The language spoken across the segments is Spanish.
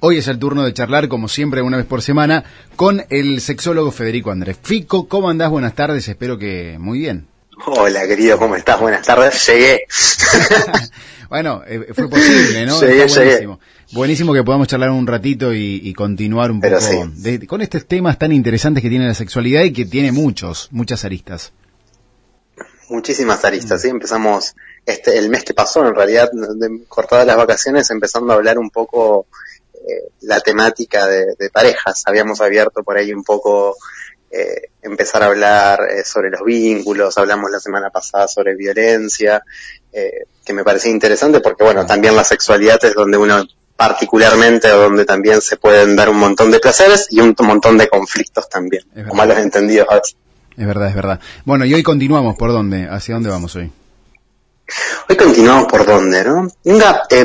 Hoy es el turno de charlar, como siempre, una vez por semana, con el sexólogo Federico Andrés. Fico, ¿cómo andás? Buenas tardes, espero que muy bien. Hola, querido, ¿cómo estás? Buenas tardes, llegué. bueno, eh, fue posible, ¿no? Llegué, buenísimo. Buenísimo que podamos charlar un ratito y, continuar un poco con estos temas tan interesantes que tiene la sexualidad y que tiene muchos, muchas aristas. Muchísimas aristas, sí. Empezamos este, el mes que pasó, en realidad, de, cortadas las vacaciones, empezando a hablar un poco eh, la temática de, parejas. Habíamos abierto por ahí un poco eh, empezar a hablar eh, sobre los vínculos, hablamos la semana pasada sobre violencia, que me parecía interesante porque bueno, también la sexualidad es donde uno particularmente donde también se pueden dar un montón de placeres y un montón de conflictos también, o malos entendidos Es verdad, es verdad. Bueno, y hoy continuamos, ¿por dónde? ¿Hacia dónde vamos hoy? Hoy continuamos por dónde, ¿no? Venga, eh,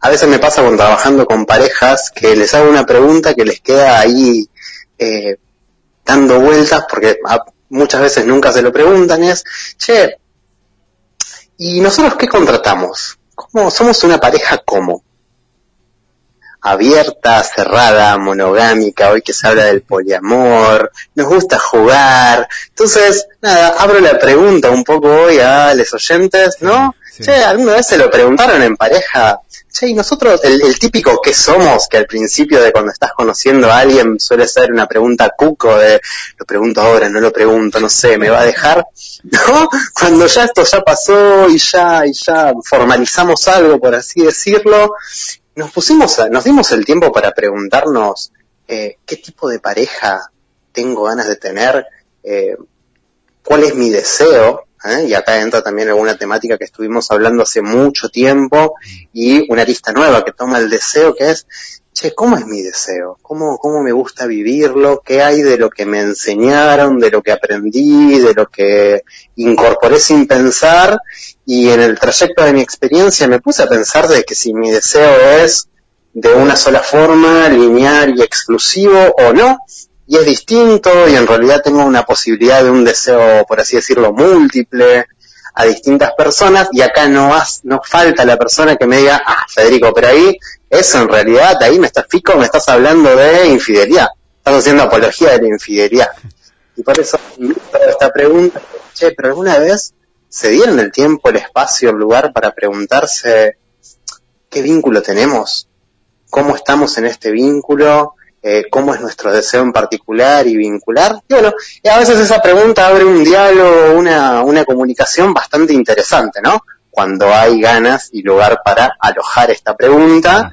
a veces me pasa cuando trabajando con parejas que les hago una pregunta que les queda ahí eh, dando vueltas porque muchas veces nunca se lo preguntan es, che, ¿y nosotros qué contratamos? ¿Cómo somos una pareja cómo? abierta, cerrada, monogámica, hoy que se habla del poliamor, nos gusta jugar. Entonces, nada, abro la pregunta un poco hoy a los oyentes, ¿no? Che, ¿alguna vez se lo preguntaron en pareja? Che, y nosotros, el, típico que somos, que al principio de cuando estás conociendo a alguien suele ser una pregunta cuco de, lo pregunto ahora, no lo pregunto, no sé, me va a dejar, ¿no? Cuando ya esto ya pasó y ya, y ya formalizamos algo, por así decirlo, nos pusimos, nos dimos el tiempo para preguntarnos, eh, ¿qué tipo de pareja tengo ganas de tener? Eh, ¿Cuál es mi deseo? ¿Eh? y acá entra también alguna temática que estuvimos hablando hace mucho tiempo y una lista nueva que toma el deseo que es, che, ¿cómo es mi deseo? ¿Cómo, ¿Cómo me gusta vivirlo? ¿Qué hay de lo que me enseñaron, de lo que aprendí, de lo que incorporé sin pensar? Y en el trayecto de mi experiencia me puse a pensar de que si mi deseo es de una sola forma, lineal y exclusivo o no, y es distinto y en realidad tengo una posibilidad de un deseo, por así decirlo, múltiple a distintas personas y acá no, no falta la persona que me diga, ah, Federico, pero ahí, eso en realidad, ahí me estás fico, me estás hablando de infidelidad, estás haciendo apología de la infidelidad. Y por eso esta pregunta, che, pero alguna vez se dieron el tiempo, el espacio, el lugar para preguntarse qué vínculo tenemos, cómo estamos en este vínculo, eh, cómo es nuestro deseo en particular y vincular. Y bueno, a veces esa pregunta abre un diálogo, una, una comunicación bastante interesante, ¿no? Cuando hay ganas y lugar para alojar esta pregunta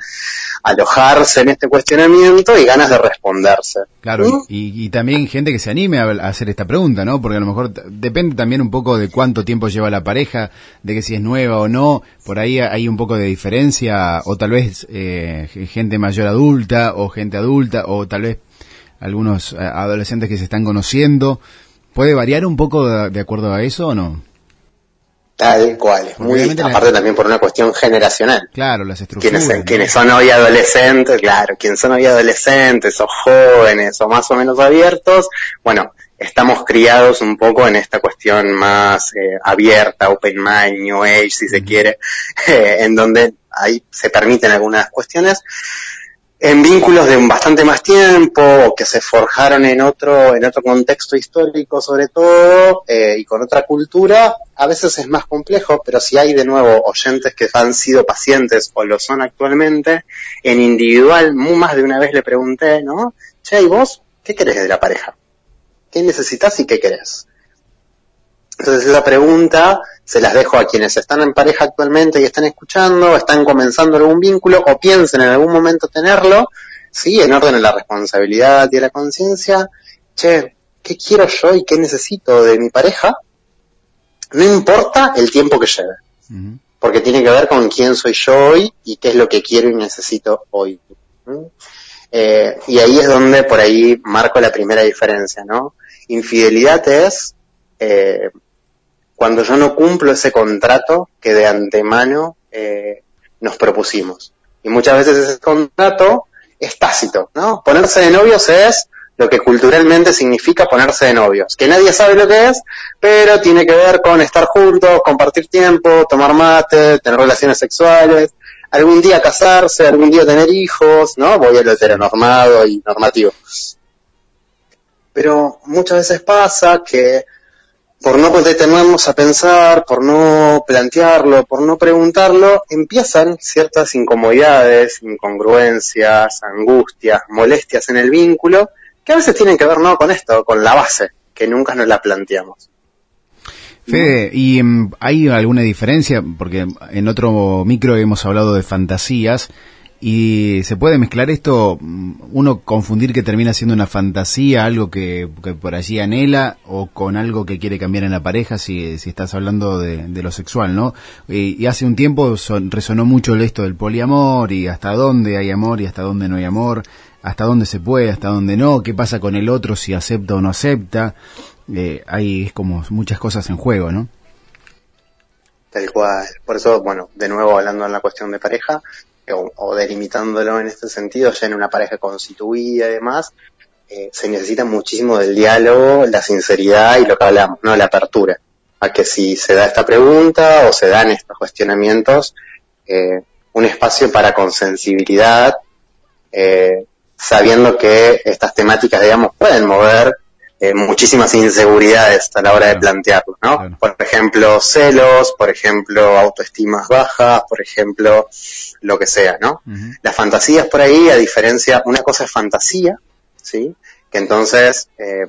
alojarse en este cuestionamiento y ganas de responderse. Claro, ¿Mm? y, también gente que se anime a, hacer esta pregunta, ¿no? Porque a lo mejor depende también un poco de cuánto tiempo lleva la pareja, de que si es nueva o no, por ahí hay un poco de diferencia, o tal vez eh, gente mayor adulta, o gente adulta, o tal vez algunos eh, adolescentes que se están conociendo. ¿Puede variar un poco de acuerdo a eso o no? Tal cual, muy aparte también por una cuestión generacional. Claro, las estructuras. Quienes, quienes son hoy adolescentes, claro, quienes son hoy adolescentes o jóvenes o más o menos abiertos, bueno, estamos criados un poco en esta cuestión más eh, abierta, open mind, new age, si se quiere, en donde ahí se permiten algunas cuestiones en vínculos de bastante más tiempo, que se forjaron en otro, en otro contexto histórico sobre todo, eh, y con otra cultura, a veces es más complejo, pero si hay de nuevo oyentes que han sido pacientes o lo son actualmente, en individual, más de una vez le pregunté, ¿no? Che, ¿y vos qué querés de la pareja? ¿Qué necesitas y qué querés? Entonces esa pregunta se las dejo a quienes están en pareja actualmente y están escuchando, están comenzando algún vínculo o piensen en algún momento tenerlo, sí, en orden a la responsabilidad y a la conciencia, che, ¿qué quiero yo y qué necesito de mi pareja? No importa el tiempo que lleve, porque tiene que ver con quién soy yo hoy y qué es lo que quiero y necesito hoy. Eh, y ahí es donde por ahí marco la primera diferencia, ¿no? Infidelidad es eh, cuando yo no cumplo ese contrato que de antemano eh, nos propusimos. Y muchas veces ese contrato es tácito, ¿no? Ponerse de novios es lo que culturalmente significa ponerse de novios, que nadie sabe lo que es, pero tiene que ver con estar juntos, compartir tiempo, tomar mate, tener relaciones sexuales, algún día casarse, algún día tener hijos, ¿no? Voy a lo heteronormado y normativo. Pero muchas veces pasa que por no detenernos a pensar, por no plantearlo, por no preguntarlo, empiezan ciertas incomodidades, incongruencias, angustias, molestias en el vínculo, que a veces tienen que ver no con esto, con la base, que nunca nos la planteamos. Fede, ¿y em, hay alguna diferencia? Porque en otro micro hemos hablado de fantasías y se puede mezclar esto, mm, uno confundir que termina siendo una fantasía, algo que, por allí anhela, o con algo que quiere cambiar en la pareja, si, si estás hablando de, lo sexual, ¿no? Y, hace un tiempo resonó mucho esto del poliamor y hasta dónde hay amor y hasta dónde no hay amor, hasta dónde se puede, hasta dónde no, qué pasa con el otro, si acepta o no acepta eh, hay es como muchas cosas en juego, ¿no? Tal cual. Por eso, bueno, de nuevo hablando en la cuestión de pareja, o, delimitándolo en este sentido, ya en una pareja constituida y demás, eh, se necesita muchísimo del diálogo, la sinceridad y lo que hablamos, ¿no? La apertura. A que si se da esta pregunta o se dan estos cuestionamientos, eh, un espacio para con sensibilidad, eh, sabiendo que estas temáticas, digamos, pueden mover eh, muchísimas inseguridades a la hora de plantearlo, ¿no? Por ejemplo, celos, por ejemplo, autoestimas bajas, por ejemplo, lo que sea, ¿no? Las fantasías por ahí, a diferencia, una cosa es fantasía, ¿sí? Que entonces eh,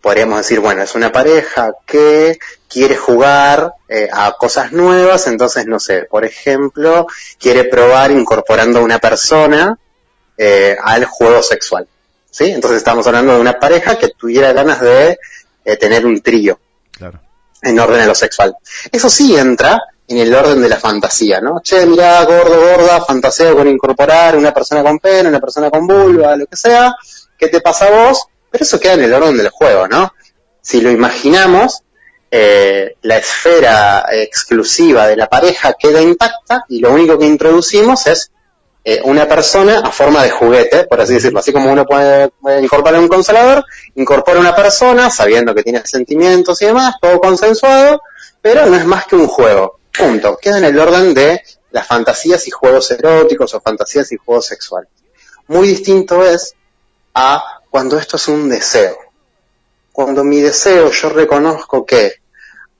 podríamos decir, bueno, es una pareja que quiere jugar eh, a cosas nuevas, entonces, no sé, por ejemplo, quiere probar incorporando a una persona al juego sexual. ¿Sí? Entonces estamos hablando de una pareja que tuviera ganas de eh, tener un trío. En orden a lo sexual. Eso sí entra en el orden de la fantasía, ¿no? Che, mira, gordo, gorda, fantasea con incorporar una persona con pene, una persona con vulva, lo que sea. ¿Qué te pasa a vos? Pero eso queda en el orden del juego, ¿no? Si lo imaginamos, eh, la esfera exclusiva de la pareja queda intacta y lo único que introducimos es eh, una persona a forma de juguete, por así decirlo. Así como uno puede, incorporar un consolador, incorpora una persona sabiendo que tiene sentimientos y demás, todo consensuado, pero no es más que un juego. Punto. Queda en el orden de las fantasías y juegos eróticos o fantasías y juegos sexuales. Muy distinto es a cuando esto es un deseo. Cuando mi deseo yo reconozco que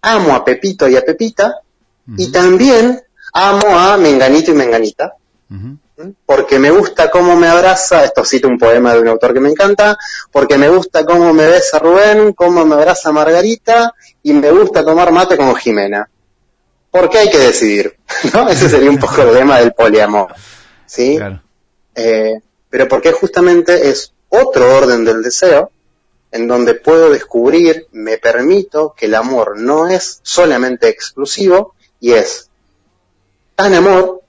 amo a Pepito y a Pepita y también amo a Menganito y Menganita porque me gusta cómo me abraza, esto cita un poema de un autor que me encanta, porque me gusta cómo me besa Rubén, cómo me abraza Margarita, y me gusta tomar mate como Jimena. ¿Por qué hay que decidir? ¿No? Ese sería un poco el tema del poliamor. ¿Sí? Eh, pero porque justamente es otro orden del deseo, en donde puedo descubrir, me permito que el amor no es solamente exclusivo, y es tan amor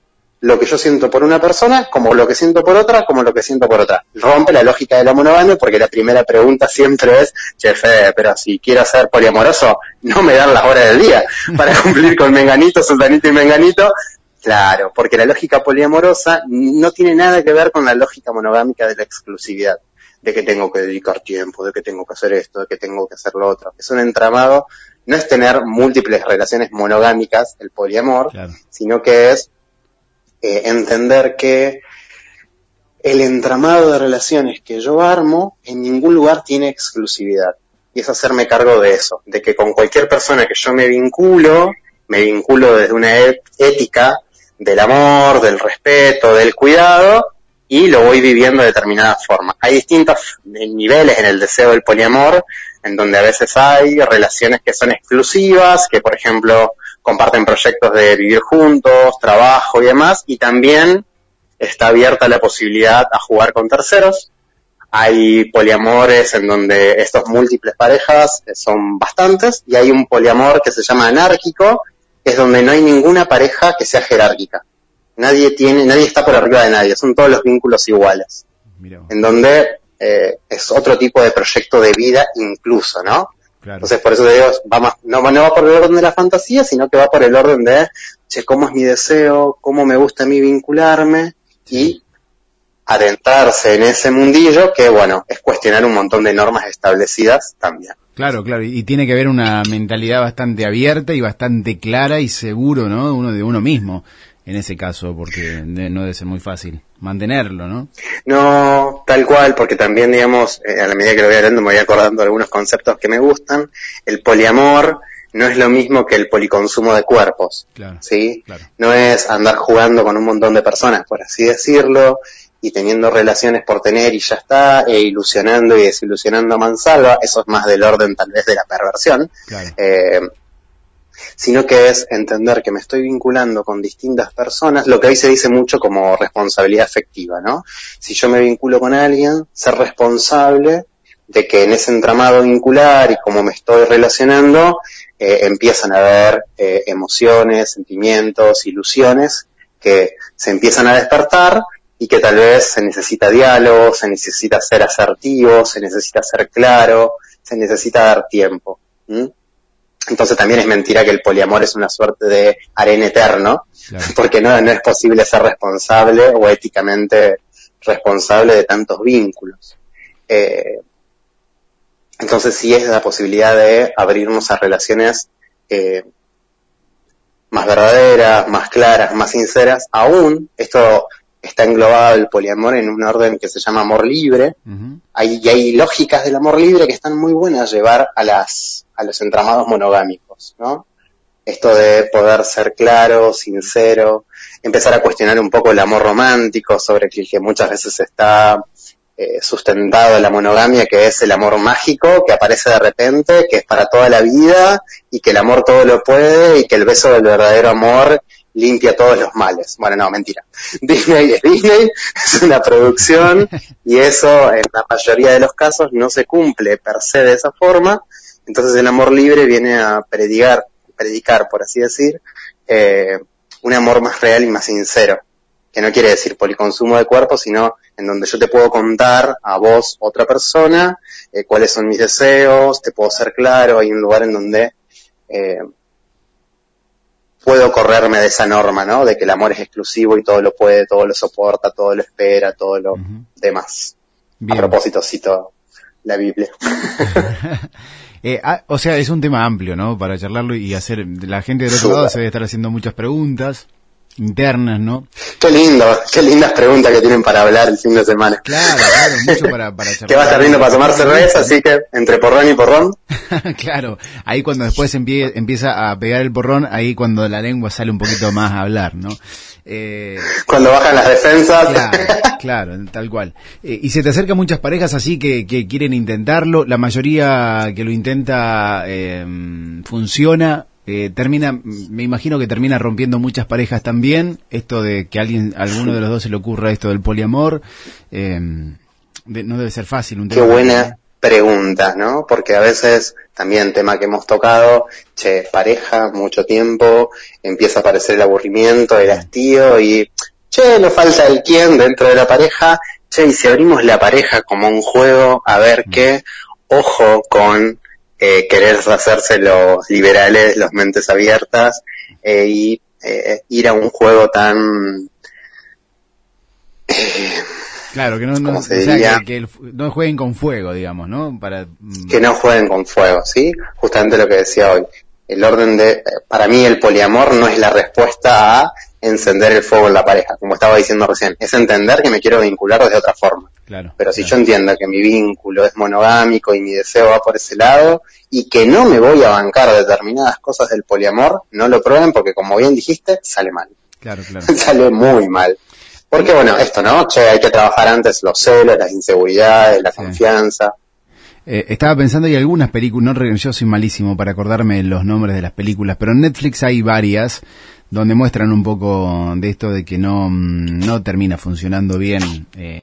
lo que yo siento por una persona, como lo que siento por otra, como lo que siento por otra. Rompe la lógica de la monogamia porque la primera pregunta siempre es, chefe, pero si quiero ser poliamoroso, no me dan las horas del día para cumplir con menganito, sultanito y menganito. Claro, porque la lógica poliamorosa no tiene nada que ver con la lógica monogámica de la exclusividad, de que tengo que dedicar tiempo, de que tengo que hacer esto, de que tengo que hacer lo otro. Es un entramado, no es tener múltiples relaciones monogámicas, el poliamor, sino que es eh, entender que el entramado de relaciones que yo armo en ningún lugar tiene exclusividad. Y es hacerme cargo de eso, de que con cualquier persona que yo me vinculo, me vinculo desde una ética del amor, del respeto, del cuidado, y lo voy viviendo de determinada forma. Hay distintos niveles en el deseo del poliamor, en donde a veces hay relaciones que son exclusivas, que por ejemplo comparten proyectos de vivir juntos, trabajo y demás, y también está abierta la posibilidad a jugar con terceros. Hay poliamores en donde estos múltiples parejas son bastantes, y hay un poliamor que se llama anárquico, que es donde no hay ninguna pareja que sea jerárquica. Nadie tiene, nadie está por arriba de nadie, son todos los vínculos iguales. En donde eh, es otro tipo de proyecto de vida incluso, ¿no? Entonces, por eso te digo, va no, va por el orden de la fantasía, sino que va por el orden de, che, cómo es mi deseo, cómo me gusta a mí vincularme y adentrarse en ese mundillo que, bueno, es cuestionar un montón de normas establecidas también. Claro, claro, y tiene que haber una mentalidad bastante abierta y bastante clara y seguro, ¿no? Uno de uno mismo. En ese caso, porque no debe ser muy fácil mantenerlo, ¿no? No, tal cual, porque también, digamos, eh, a la medida que lo voy hablando me voy acordando de algunos conceptos que me gustan. El poliamor no es lo mismo que el policonsumo de cuerpos, claro, ¿sí? No es andar jugando con un montón de personas, por así decirlo, y teniendo relaciones por tener y ya está, e ilusionando y desilusionando a mansalva, eso es más del orden tal vez de la perversión. Claro. Eh, sino que es entender que me estoy vinculando con distintas personas, lo que hoy se dice mucho como responsabilidad afectiva, ¿no? Si yo me vinculo con alguien, ser responsable de que en ese entramado vincular y cómo me estoy relacionando, eh, empiezan a haber eh, emociones, sentimientos, ilusiones que se empiezan a despertar y que tal vez se necesita diálogo, se necesita ser asertivo, se necesita ser claro, se necesita dar tiempo. Entonces también es mentira que el poliamor es una suerte de arena eterno, porque no, no es posible ser responsable o éticamente responsable de tantos vínculos. Eh, entonces sí es la posibilidad de abrirnos a relaciones eh, más verdaderas, más claras, más sinceras. Aún esto está englobado el poliamor en un orden que se llama amor libre. hay, y hay lógicas del amor libre que están muy buenas a llevar a las a los entramados monogámicos, ¿no? Esto de poder ser claro, sincero, empezar a cuestionar un poco el amor romántico sobre el que muchas veces está eh, sustentado la monogamia, que es el amor mágico que aparece de repente, que es para toda la vida y que el amor todo lo puede y que el beso del verdadero amor limpia todos los males. Bueno, no, mentira. Disney es Disney, es una producción y eso en la mayoría de los casos no se cumple per se de esa forma. Entonces el amor libre viene a predicar, predicar por así decir, eh, un amor más real y más sincero, que no quiere decir policonsumo de cuerpo, sino en donde yo te puedo contar a vos, otra persona, eh, cuáles son mis deseos, te puedo ser claro, hay un lugar en donde eh, puedo correrme de esa norma, ¿no? De que el amor es exclusivo y todo lo puede, todo lo soporta, todo lo espera, todo lo demás. A propósito, cito la Biblia. Eh, ah, o sea, es un tema amplio, ¿no? Para charlarlo y hacer. La gente del otro lado se debe estar haciendo muchas preguntas internas, ¿no? Qué lindo, qué lindas preguntas que tienen para hablar el fin de semana. Claro, claro, mucho para, para charlar. Que va a estar lindo para tomar cerveza, así que entre porrón y porrón. claro, ahí cuando después empieza a pegar el porrón, ahí cuando la lengua sale un poquito más a hablar, ¿no? Eh, Cuando bajan las defensas. Claro, claro tal cual. Eh, y se te acercan muchas parejas así que, que, quieren intentarlo. La mayoría que lo intenta eh, funciona. Eh, termina, me imagino que termina rompiendo muchas parejas también. Esto de que alguien, alguno de los dos se le ocurra esto del poliamor. no debe ser fácil. Un Qué buena pregunta, ¿no? Porque a veces también tema que hemos tocado, che, pareja, mucho tiempo, empieza a aparecer el aburrimiento, el hastío y, che, nos falta el quién dentro de la pareja, che, y si abrimos la pareja como un juego, a ver mm. qué, ojo con eh, querer hacerse los liberales, los mentes abiertas, eh, y eh, ir a un juego tan... Eh, Claro, que no, no, que, no jueguen con fuego, digamos, ¿no? Para, mm. Que no jueguen con fuego, ¿sí? Justamente lo que decía hoy. El orden de, para mí el poliamor no es la respuesta a encender el fuego en la pareja, como estaba diciendo recién. Es entender que me quiero vincular de otra forma. Claro. Pero si yo entiendo que mi vínculo es monogámico y mi deseo va por ese lado y que no me voy a bancar determinadas cosas del poliamor, no lo prueben porque como bien dijiste, sale mal. Claro, claro. sale muy mal. Porque bueno, esto, ¿no? Che, hay que trabajar antes los celos, las inseguridades, la confianza. Eh, estaba pensando, hay algunas películas, no, yo soy malísimo para acordarme los nombres de las películas, pero en Netflix hay varias donde muestran un poco de esto de que no, mm, no termina funcionando bien. Eh,